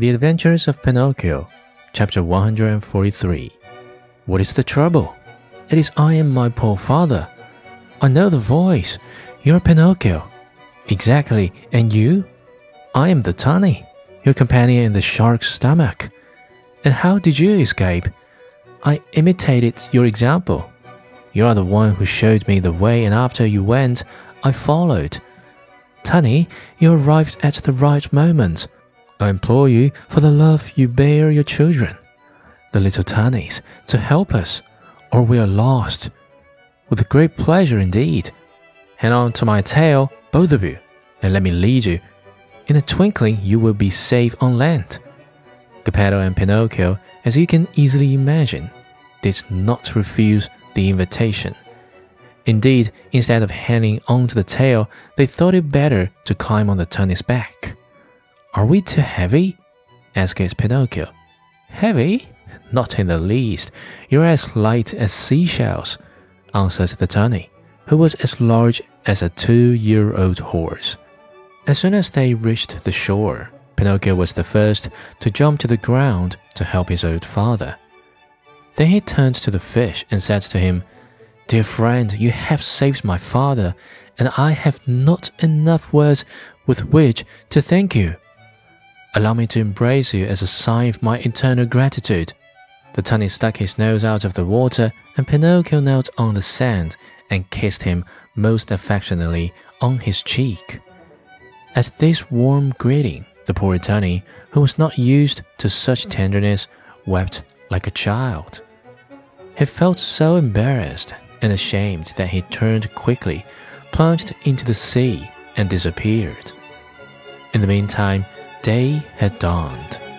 The Adventures of Pinocchio, Chapter 143. What is the trouble? It is I am my poor father. I know the voice. You're Pinocchio. Exactly. And you? I am the Tunny, your companion in the shark's stomach. And how did you escape? I imitated your example. You are the one who showed me the way, and after you went, I followed. Tunny, you arrived at the right moment. I implore you, for the love you bear your children, the little Tunnies, to help us, or we are lost. With great pleasure indeed. Hang on to my tail, both of you, and let me lead you. In a twinkling, you will be safe on land. Geppetto and Pinocchio, as you can easily imagine, did not refuse the invitation. Indeed, instead of hanging on to the tail, they thought it better to climb on the Tunny's back. Are we too heavy? asked Pinocchio. Heavy? Not in the least. You're as light as seashells, answered the Tunny, who was as large as a two year old horse. As soon as they reached the shore, Pinocchio was the first to jump to the ground to help his old father. Then he turned to the fish and said to him, Dear friend, you have saved my father, and I have not enough words with which to thank you. Allow me to embrace you as a sign of my eternal gratitude. The tunny stuck his nose out of the water, and Pinocchio knelt on the sand and kissed him most affectionately on his cheek. At this warm greeting, the poor tunny, who was not used to such tenderness, wept like a child. He felt so embarrassed and ashamed that he turned quickly, plunged into the sea, and disappeared. In the meantime, day had dawned.